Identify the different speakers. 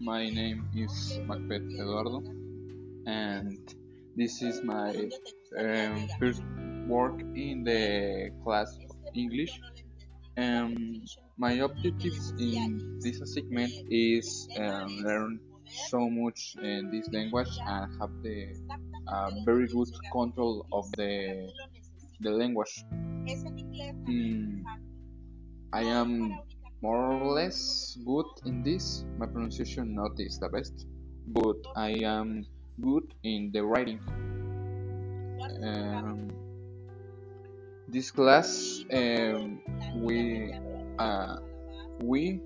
Speaker 1: my name is Macbeth Eduardo, and this is my um, first work in the class of English. Um, my objectives in this segment is um, learn so much in this language and have the uh, very good control of the the language. Mm, I am more or less good in this. My pronunciation not is the best, but I am good in the writing. Um, this class um, we uh, we